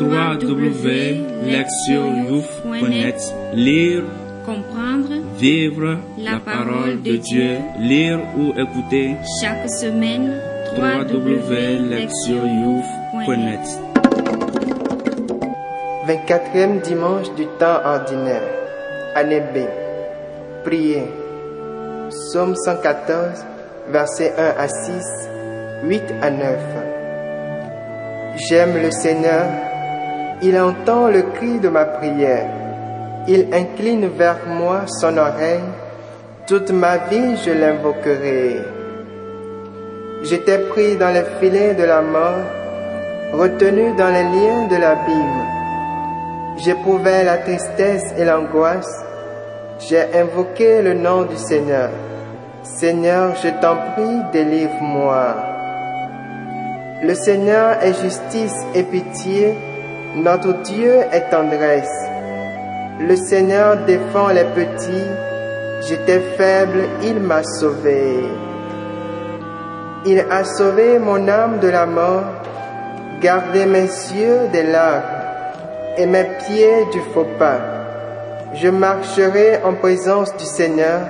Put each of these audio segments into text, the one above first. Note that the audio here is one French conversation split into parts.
www.lectioyouf.net Lire, comprendre, vivre la parole de Dieu, lire ou écouter chaque semaine www.lectioyouf.net 24e dimanche du temps ordinaire. Année B. Priez. Psaume 114, versets 1 à 6, 8 à 9. J'aime le Seigneur. Il entend le cri de ma prière. Il incline vers moi son oreille. Toute ma vie, je l'invoquerai. J'étais pris dans les filets de la mort, retenu dans les liens de l'abîme. J'éprouvais la tristesse et l'angoisse. J'ai invoqué le nom du Seigneur. Seigneur, je t'en prie, délivre-moi. Le Seigneur est justice et pitié. Notre Dieu est tendresse. Le Seigneur défend les petits. J'étais faible, il m'a sauvé. Il a sauvé mon âme de la mort, gardé mes yeux des larmes et mes pieds du faux pas. Je marcherai en présence du Seigneur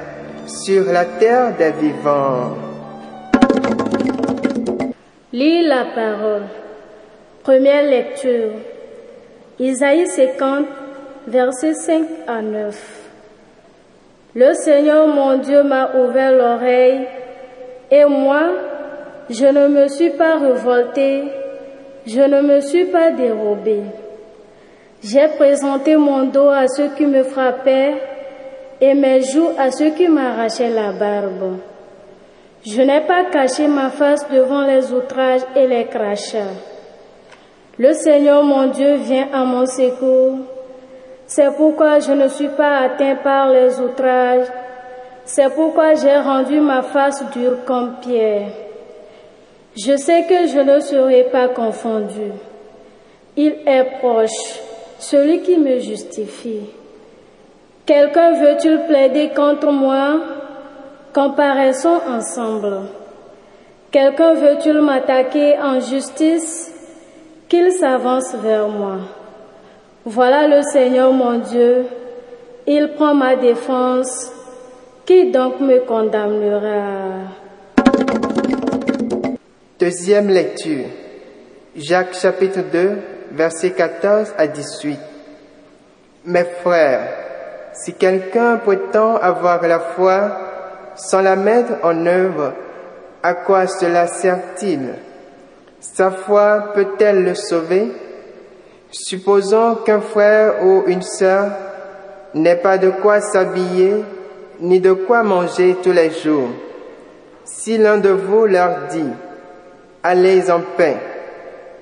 sur la terre des vivants. Lis la parole. Première lecture. Isaïe 50, versets 5 à 9. Le Seigneur mon Dieu m'a ouvert l'oreille et moi, je ne me suis pas révolté, je ne me suis pas dérobé. J'ai présenté mon dos à ceux qui me frappaient et mes joues à ceux qui m'arrachaient la barbe. Je n'ai pas caché ma face devant les outrages et les crachats. Le Seigneur mon Dieu vient à mon secours. C'est pourquoi je ne suis pas atteint par les outrages. C'est pourquoi j'ai rendu ma face dure comme pierre. Je sais que je ne serai pas confondu. Il est proche, celui qui me justifie. Quelqu'un veut-il plaider contre moi? Comparaissons ensemble. Quelqu'un veut-il m'attaquer en justice? Qu'il s'avance vers moi. Voilà le Seigneur mon Dieu. Il prend ma défense. Qui donc me condamnera? Deuxième lecture. Jacques chapitre 2, versets 14 à 18. Mes frères, si quelqu'un prétend avoir la foi sans la mettre en œuvre, à quoi cela sert-il? Sa foi peut-elle le sauver? Supposons qu'un frère ou une sœur n'ait pas de quoi s'habiller ni de quoi manger tous les jours. Si l'un de vous leur dit, allez en paix,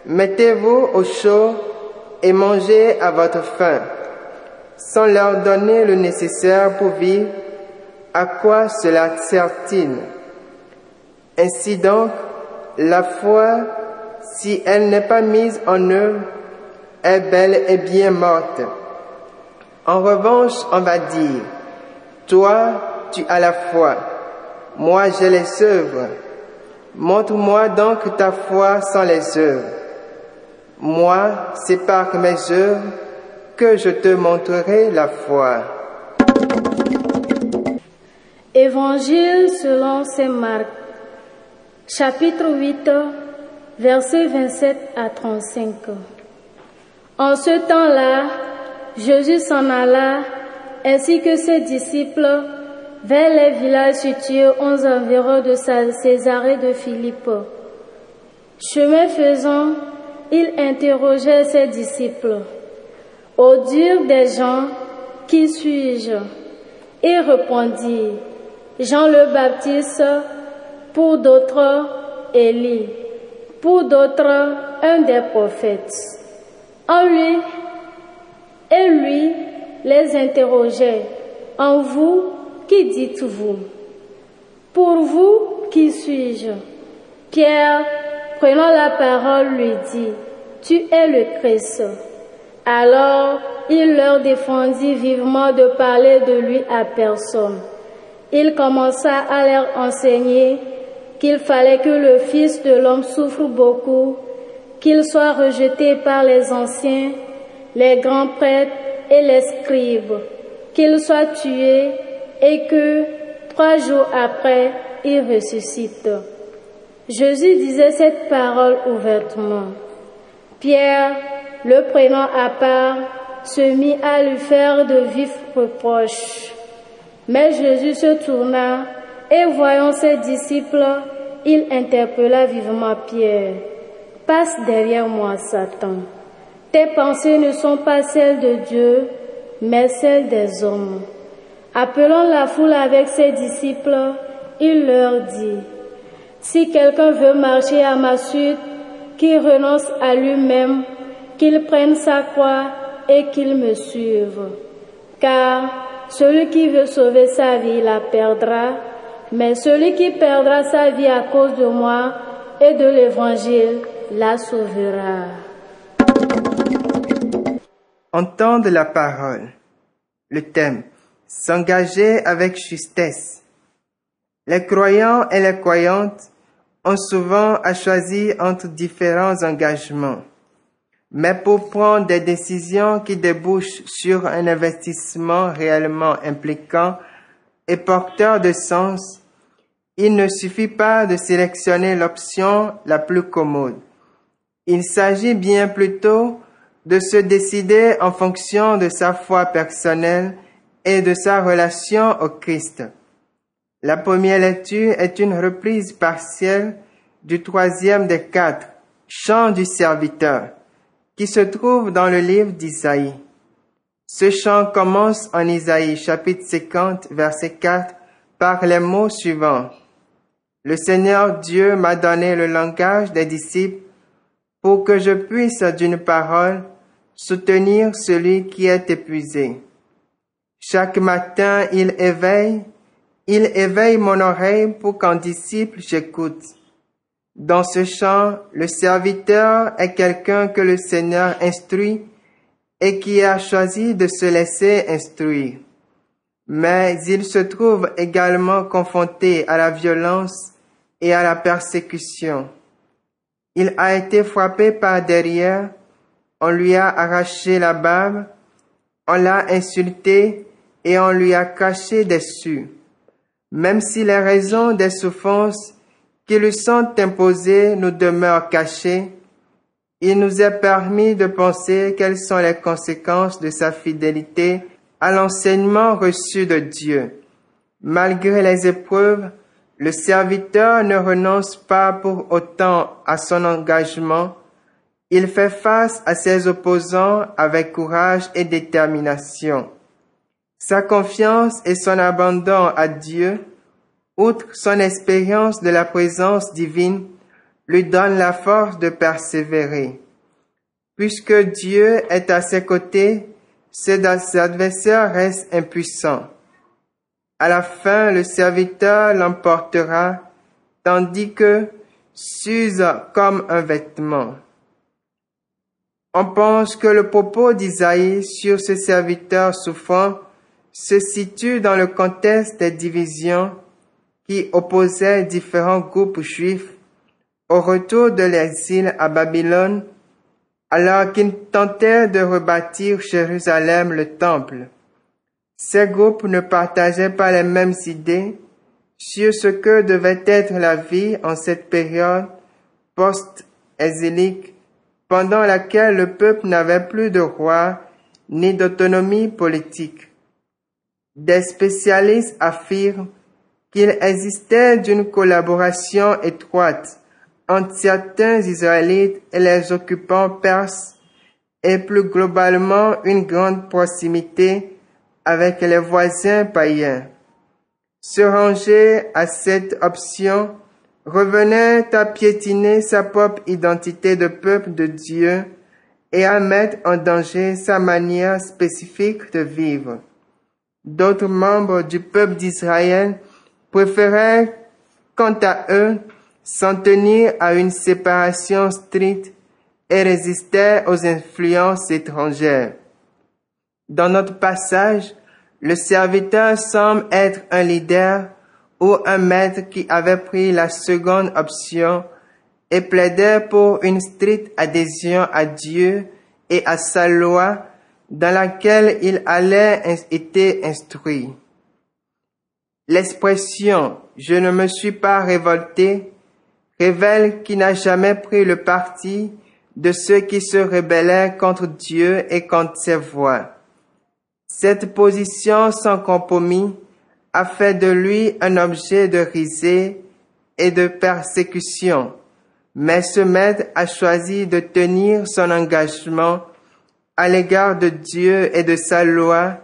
mettez-vous au chaud et mangez à votre faim, sans leur donner le nécessaire pour vivre, à quoi cela sert-il Ainsi donc, la foi, si elle n'est pas mise en œuvre, est belle et bien morte. En revanche, on va dire, toi, tu as la foi, moi j'ai les œuvres. Montre-moi donc ta foi sans les œuvres. Moi, c'est par mes œuvres que je te montrerai la foi. Évangile selon Saint Marc, chapitre 8, versets 27 à 35. En ce temps-là, Jésus s'en alla, ainsi que ses disciples, vers les villages situés aux environs de Césarée de Philippe. Chemin faisant, il interrogeait ses disciples. Au dire des gens, qui suis-je? Il répondit, Jean le Baptiste, pour d'autres, Élie, pour d'autres, un des prophètes. En lui, et lui les interrogeait, En vous, qui dites-vous? Pour vous, qui suis-je? Pierre, prenant la parole, lui dit, Tu es le Christ. Alors il leur défendit vivement de parler de lui à personne. Il commença à leur enseigner qu'il fallait que le Fils de l'homme souffre beaucoup, qu'il soit rejeté par les anciens, les grands prêtres et les scribes, qu'il soit tué et que trois jours après, il ressuscite. Jésus disait cette parole ouvertement. Pierre, le prenant à part, se mit à lui faire de vifs reproches. Mais Jésus se tourna et voyant ses disciples, il interpella vivement Pierre. Passe derrière moi, Satan. Tes pensées ne sont pas celles de Dieu, mais celles des hommes. Appelant la foule avec ses disciples, il leur dit, Si quelqu'un veut marcher à ma suite, qu'il renonce à lui-même, qu'il prenne sa croix et qu'il me suive. Car celui qui veut sauver sa vie la perdra, mais celui qui perdra sa vie à cause de moi et de l'Évangile la sauvera. Entendre la parole. Le thème. S'engager avec justesse. Les croyants et les croyantes ont souvent à choisir entre différents engagements. Mais pour prendre des décisions qui débouchent sur un investissement réellement impliquant et porteur de sens, il ne suffit pas de sélectionner l'option la plus commode. Il s'agit bien plutôt de se décider en fonction de sa foi personnelle et de sa relation au Christ. La première lecture est une reprise partielle du troisième des quatre, Chant du serviteur, qui se trouve dans le livre d'Isaïe. Ce chant commence en Isaïe chapitre 50 verset 4 par les mots suivants. Le Seigneur Dieu m'a donné le langage des disciples pour que je puisse d'une parole soutenir celui qui est épuisé. Chaque matin, il éveille, il éveille mon oreille pour qu'en disciple j'écoute. Dans ce chant, le serviteur est quelqu'un que le Seigneur instruit et qui a choisi de se laisser instruire. Mais il se trouve également confronté à la violence et à la persécution. Il a été frappé par derrière, on lui a arraché la barbe, on l'a insulté et on lui a caché dessus. Même si les raisons des souffrances qui lui sont imposées nous demeurent cachées, il nous est permis de penser quelles sont les conséquences de sa fidélité à l'enseignement reçu de Dieu. Malgré les épreuves, le serviteur ne renonce pas pour autant à son engagement. Il fait face à ses opposants avec courage et détermination. Sa confiance et son abandon à Dieu, outre son expérience de la présence divine, lui donnent la force de persévérer. Puisque Dieu est à ses côtés, ses adversaires restent impuissants. À la fin, le serviteur l'emportera, tandis que s'use comme un vêtement. On pense que le propos d'Isaïe sur ce serviteur souffrant se situe dans le contexte des divisions qui opposaient différents groupes juifs au retour de l'exil à Babylone, alors qu'ils tentaient de rebâtir Jérusalem le temple. Ces groupes ne partageaient pas les mêmes idées sur ce que devait être la vie en cette période post-exilique pendant laquelle le peuple n'avait plus de roi ni d'autonomie politique. Des spécialistes affirment qu'il existait d'une collaboration étroite entre certains Israélites et les occupants perses et plus globalement une grande proximité avec les voisins païens. Se ranger à cette option revenait à piétiner sa propre identité de peuple de Dieu et à mettre en danger sa manière spécifique de vivre. D'autres membres du peuple d'Israël préféraient, quant à eux, s'en tenir à une séparation stricte et résistaient aux influences étrangères. Dans notre passage, le serviteur semble être un leader ou un maître qui avait pris la seconde option et plaidait pour une stricte adhésion à Dieu et à sa loi dans laquelle il allait être instruit. L'expression je ne me suis pas révolté révèle qu'il n'a jamais pris le parti de ceux qui se rebellaient contre Dieu et contre ses voies. Cette position sans compromis a fait de lui un objet de risée et de persécution, mais ce maître a choisi de tenir son engagement à l'égard de Dieu et de sa loi,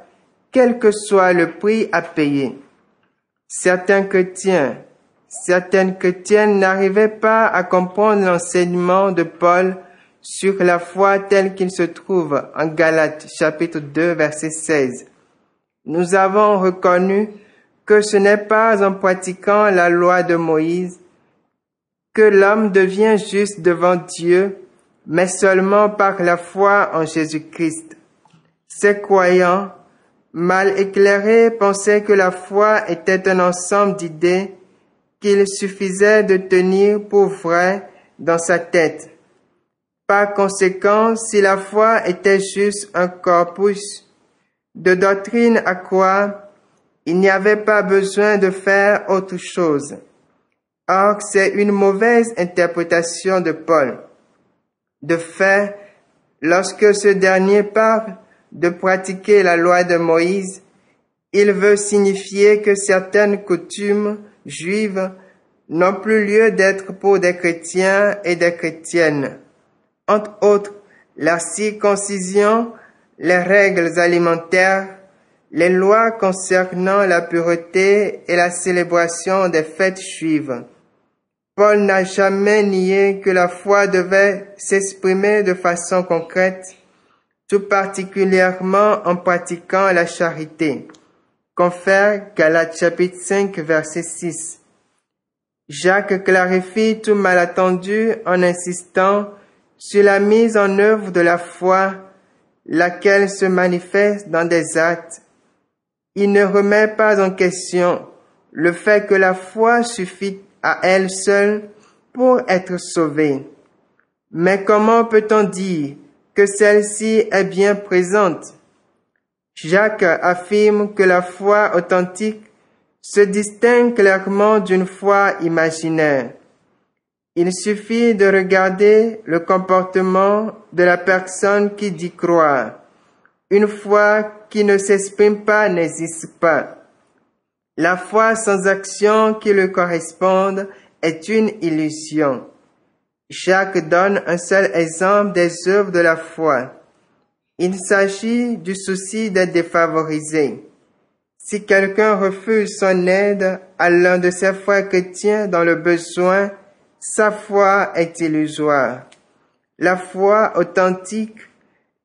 quel que soit le prix à payer. Certains chrétiens, certaines chrétiennes n'arrivaient pas à comprendre l'enseignement de Paul sur la foi telle qu'il se trouve en Galates chapitre 2 verset 16. Nous avons reconnu que ce n'est pas en pratiquant la loi de Moïse que l'homme devient juste devant Dieu, mais seulement par la foi en Jésus-Christ. Ces croyants, mal éclairés, pensaient que la foi était un ensemble d'idées qu'il suffisait de tenir pour vrai dans sa tête. Par conséquent, si la foi était juste un corpus de doctrine à croire, il n'y avait pas besoin de faire autre chose. Or, c'est une mauvaise interprétation de Paul. De fait, lorsque ce dernier parle de pratiquer la loi de Moïse, il veut signifier que certaines coutumes juives n'ont plus lieu d'être pour des chrétiens et des chrétiennes entre autres la circoncision, les règles alimentaires, les lois concernant la pureté et la célébration des fêtes juives. Paul n'a jamais nié que la foi devait s'exprimer de façon concrète, tout particulièrement en pratiquant la charité. Confère Galates chapitre 5 verset 6. Jacques clarifie tout malentendu en insistant sur la mise en œuvre de la foi, laquelle se manifeste dans des actes. Il ne remet pas en question le fait que la foi suffit à elle seule pour être sauvée. Mais comment peut-on dire que celle-ci est bien présente? Jacques affirme que la foi authentique se distingue clairement d'une foi imaginaire. Il suffit de regarder le comportement de la personne qui dit croire. Une foi qui ne s'exprime pas n'existe pas. La foi sans action qui le corresponde est une illusion. Jacques donne un seul exemple des œuvres de la foi. Il s'agit du souci d'être défavorisé. Si quelqu'un refuse son aide à l'un de ses frères chrétiens dans le besoin, sa foi est illusoire. La foi authentique,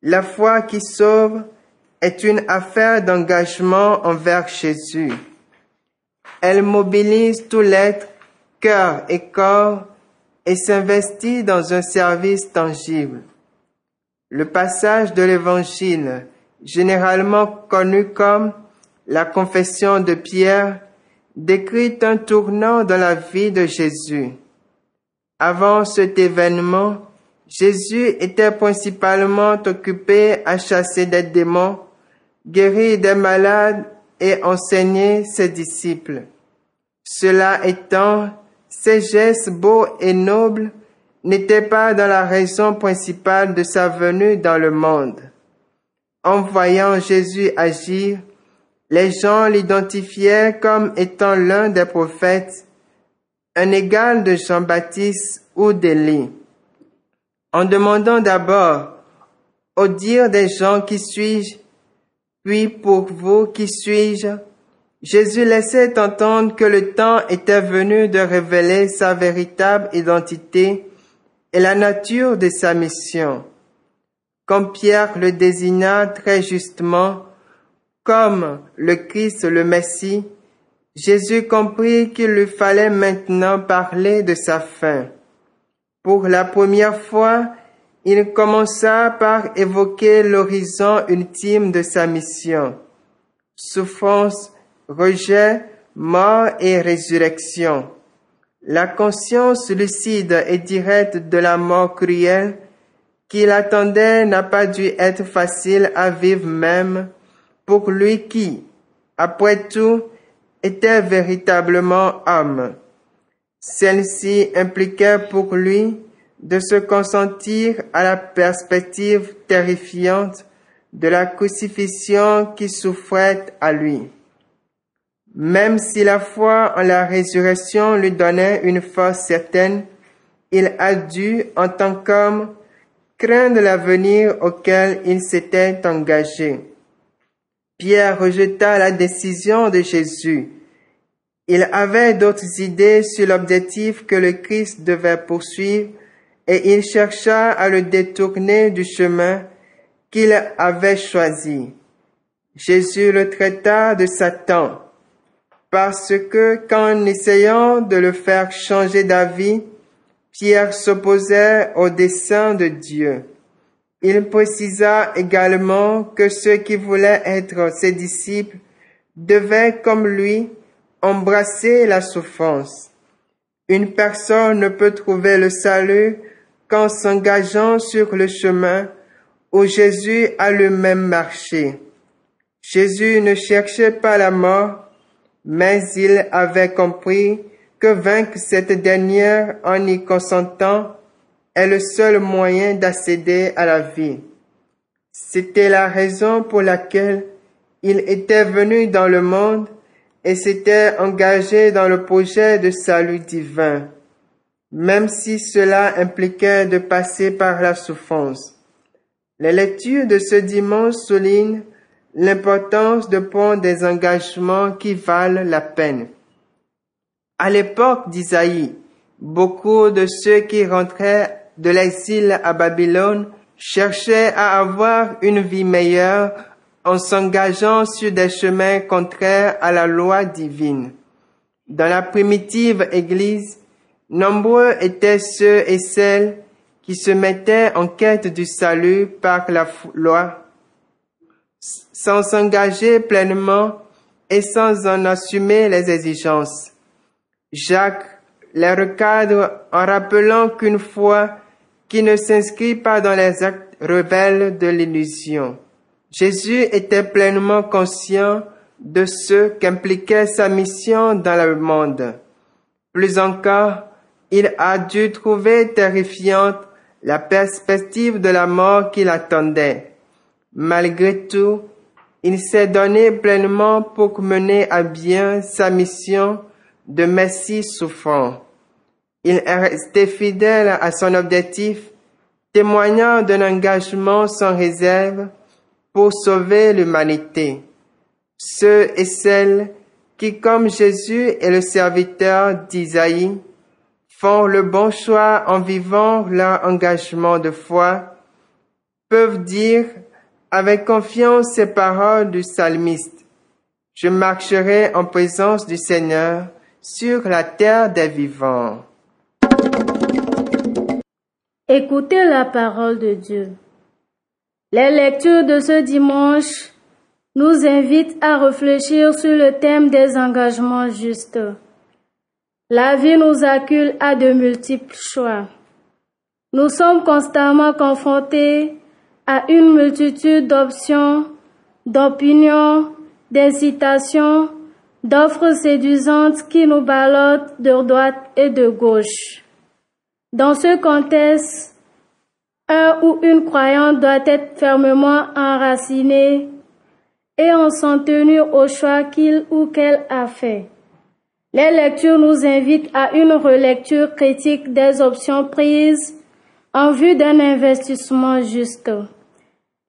la foi qui sauve, est une affaire d'engagement envers Jésus. Elle mobilise tout l'être, cœur et corps, et s'investit dans un service tangible. Le passage de l'Évangile, généralement connu comme la confession de Pierre, décrit un tournant dans la vie de Jésus. Avant cet événement, Jésus était principalement occupé à chasser des démons, guérir des malades et enseigner ses disciples. Cela étant, ces gestes beaux et nobles n'étaient pas dans la raison principale de sa venue dans le monde. En voyant Jésus agir, les gens l'identifiaient comme étant l'un des prophètes un égal de Jean-Baptiste ou d'Élie. En demandant d'abord au dire des gens qui suis-je, puis pour vous qui suis-je, Jésus laissait entendre que le temps était venu de révéler sa véritable identité et la nature de sa mission. Comme Pierre le désigna très justement comme le Christ le Messie, Jésus comprit qu'il lui fallait maintenant parler de sa fin. Pour la première fois, il commença par évoquer l'horizon ultime de sa mission. Souffrance, rejet, mort et résurrection. La conscience lucide et directe de la mort cruelle qu'il attendait n'a pas dû être facile à vivre même pour lui qui, après tout, était véritablement homme. Celle-ci impliquait pour lui de se consentir à la perspective terrifiante de la crucifixion qui souffrait à lui. Même si la foi en la résurrection lui donnait une force certaine, il a dû, en tant qu'homme, craindre l'avenir auquel il s'était engagé. Pierre rejeta la décision de Jésus. Il avait d'autres idées sur l'objectif que le Christ devait poursuivre et il chercha à le détourner du chemin qu'il avait choisi. Jésus le traita de Satan parce que qu'en essayant de le faire changer d'avis, Pierre s'opposait au dessein de Dieu. Il précisa également que ceux qui voulaient être ses disciples devaient, comme lui, embrasser la souffrance. Une personne ne peut trouver le salut qu'en s'engageant sur le chemin où Jésus a le même marché. Jésus ne cherchait pas la mort, mais il avait compris que vaincre cette dernière en y consentant est le seul moyen d'accéder à la vie. C'était la raison pour laquelle il était venu dans le monde et s'était engagé dans le projet de salut divin, même si cela impliquait de passer par la souffrance. Les lectures de ce dimanche soulignent l'importance de prendre des engagements qui valent la peine. À l'époque d'Isaïe, beaucoup de ceux qui rentraient de l'exil à Babylone cherchaient à avoir une vie meilleure en s'engageant sur des chemins contraires à la loi divine. Dans la primitive Église, nombreux étaient ceux et celles qui se mettaient en quête du salut par la loi sans s'engager pleinement et sans en assumer les exigences. Jacques les recadre en rappelant qu'une foi qui ne s'inscrit pas dans les actes rebelles de l'illusion. Jésus était pleinement conscient de ce qu'impliquait sa mission dans le monde. Plus encore, il a dû trouver terrifiante la perspective de la mort qui l'attendait. Malgré tout, il s'est donné pleinement pour mener à bien sa mission de Messie souffrant. Il est resté fidèle à son objectif, témoignant d'un engagement sans réserve pour sauver l'humanité. Ceux et celles qui, comme Jésus et le serviteur d'Isaïe, font le bon choix en vivant leur engagement de foi, peuvent dire avec confiance ces paroles du psalmiste. Je marcherai en présence du Seigneur sur la terre des vivants. Écoutez la parole de Dieu. Les lectures de ce dimanche nous invitent à réfléchir sur le thème des engagements justes. La vie nous accule à de multiples choix. Nous sommes constamment confrontés à une multitude d'options, d'opinions, d'incitations, d'offres séduisantes qui nous ballottent de droite et de gauche. Dans ce contexte, un ou une croyante doit être fermement enracinée et en s'en tenir au choix qu'il ou qu'elle a fait. Les lectures nous invitent à une relecture critique des options prises en vue d'un investissement juste.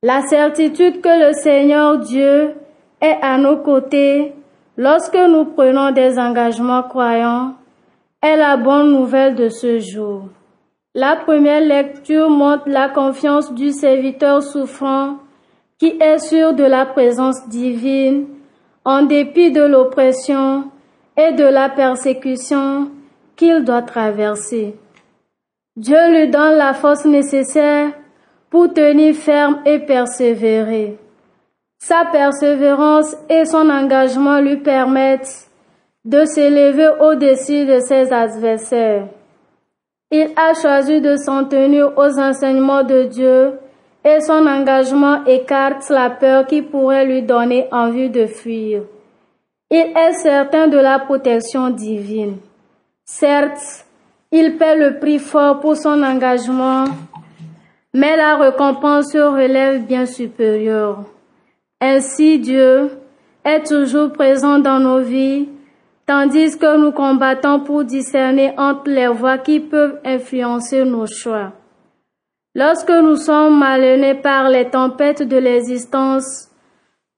La certitude que le Seigneur Dieu est à nos côtés lorsque nous prenons des engagements croyants est la bonne nouvelle de ce jour. La première lecture montre la confiance du serviteur souffrant qui est sûr de la présence divine en dépit de l'oppression et de la persécution qu'il doit traverser. Dieu lui donne la force nécessaire pour tenir ferme et persévérer. Sa persévérance et son engagement lui permettent de s'élever au-dessus de ses adversaires. Il a choisi de s'en tenir aux enseignements de Dieu et son engagement écarte la peur qui pourrait lui donner envie de fuir. Il est certain de la protection divine. Certes, il paie le prix fort pour son engagement, mais la récompense se relève bien supérieure. Ainsi Dieu est toujours présent dans nos vies, tandis que nous combattons pour discerner entre les voies qui peuvent influencer nos choix. Lorsque nous sommes malmenés par les tempêtes de l'existence,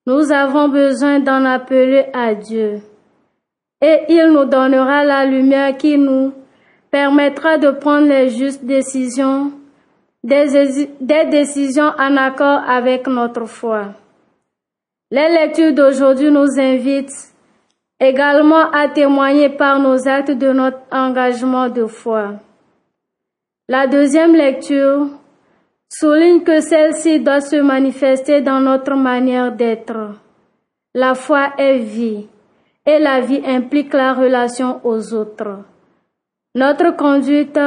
nous avons besoin d'en appeler à Dieu. Et il nous donnera la lumière qui nous permettra de prendre les justes décisions, des, des décisions en accord avec notre foi. Les lectures d'aujourd'hui nous invitent également à témoigner par nos actes de notre engagement de foi. La deuxième lecture souligne que celle-ci doit se manifester dans notre manière d'être. La foi est vie et la vie implique la relation aux autres. Notre conduite,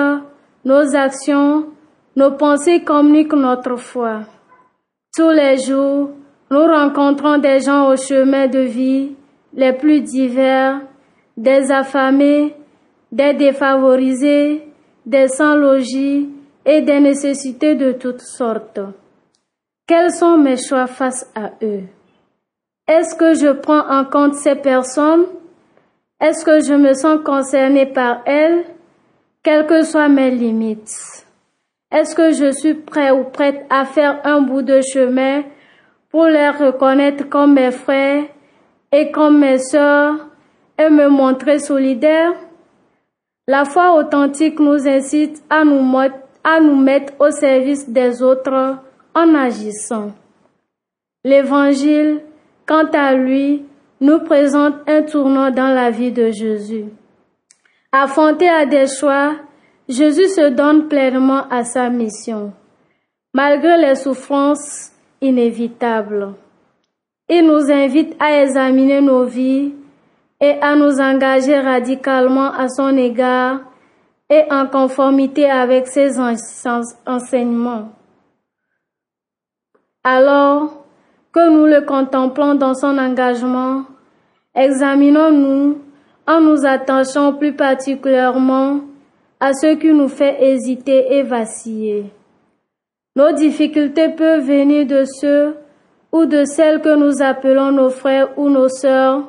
nos actions, nos pensées communiquent notre foi. Tous les jours, nous rencontrons des gens au chemin de vie les plus divers, des affamés, des défavorisés, des sans-logis et des nécessités de toutes sortes. Quels sont mes choix face à eux? Est-ce que je prends en compte ces personnes? Est-ce que je me sens concerné par elles, quelles que soient mes limites. Est-ce que je suis prêt ou prête à faire un bout de chemin pour les reconnaître comme mes frères et comme mes sœurs et me montrer solidaire. La foi authentique nous incite à nous, à nous mettre au service des autres en agissant. L'évangile, quant à lui, nous présente un tournant dans la vie de Jésus. Affronté à des choix, Jésus se donne pleinement à sa mission, malgré les souffrances inévitable. Il nous invite à examiner nos vies et à nous engager radicalement à son égard et en conformité avec ses enseignements. Alors que nous le contemplons dans son engagement, examinons-nous en nous attachant plus particulièrement à ce qui nous fait hésiter et vaciller. Nos difficultés peuvent venir de ceux ou de celles que nous appelons nos frères ou nos sœurs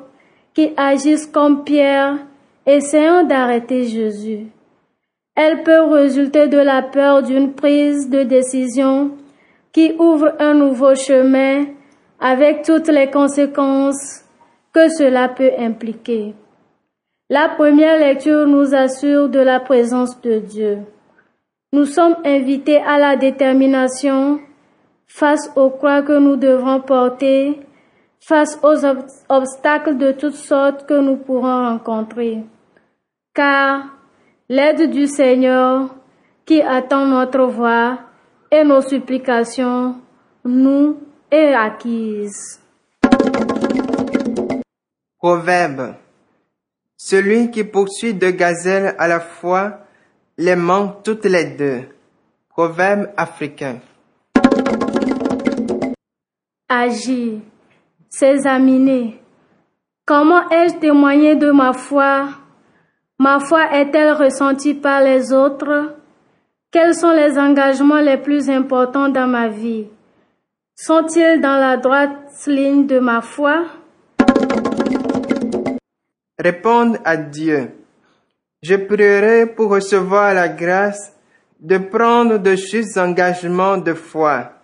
qui agissent comme Pierre, essayant d'arrêter Jésus. Elles peuvent résulter de la peur d'une prise de décision qui ouvre un nouveau chemin avec toutes les conséquences que cela peut impliquer. La première lecture nous assure de la présence de Dieu. Nous sommes invités à la détermination face aux croix que nous devons porter, face aux obstacles de toutes sortes que nous pourrons rencontrer. Car l'aide du Seigneur qui attend notre voix et nos supplications nous est acquise. Proverbe. Celui qui poursuit deux gazelles à la fois les manque toutes les deux. Proverbe africain. Agir, s'examiner. Comment ai-je témoigné de ma foi? Ma foi est-elle ressentie par les autres? Quels sont les engagements les plus importants dans ma vie? Sont-ils dans la droite ligne de ma foi? Répondre à Dieu. Je prierai pour recevoir la grâce de prendre de justes engagements de foi.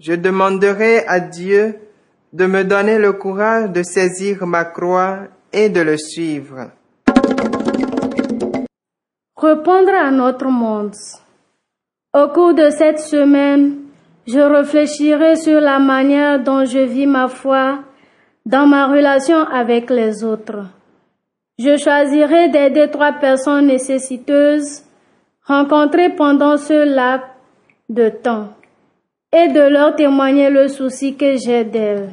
Je demanderai à Dieu de me donner le courage de saisir ma croix et de le suivre. Répondre à notre monde. Au cours de cette semaine, je réfléchirai sur la manière dont je vis ma foi dans ma relation avec les autres. Je choisirai d'aider trois personnes nécessiteuses rencontrées pendant ce laps de temps et de leur témoigner le souci que j'ai d'elles.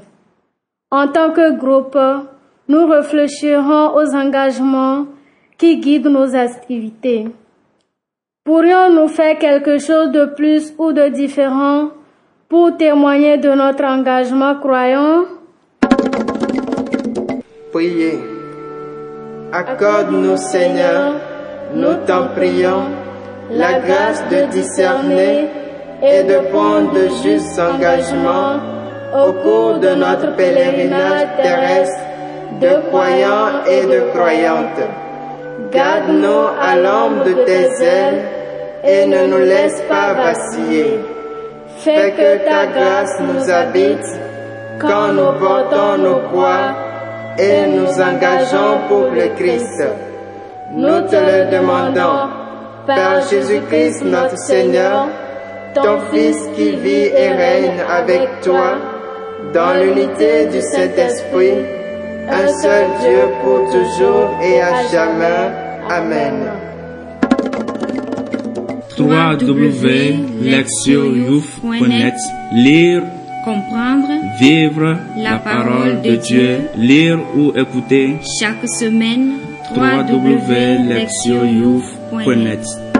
En tant que groupe, nous réfléchirons aux engagements qui guident nos activités. Pourrions-nous faire quelque chose de plus ou de différent pour témoigner de notre engagement croyant? Priez. Accorde-nous, Seigneur, nous t'en prions, la grâce de discerner et de prendre de justes engagements au cours de notre pèlerinage terrestre de croyants et de croyantes. Garde-nous à l'ombre de tes ailes et ne nous laisse pas vaciller. Fais que ta grâce nous habite quand nous portons nos croix et nous engageons pour le Christ. Nous te le demandons par Jésus-Christ notre Seigneur, ton Fils qui vit et règne avec toi dans l'unité du Saint-Esprit, un seul Dieu pour toujours et à jamais. Amen. www.lectioyouf.net Lire, Comprendre vivre la parole de Dieu, lire ou écouter chaque semaine www.lectioyouf.net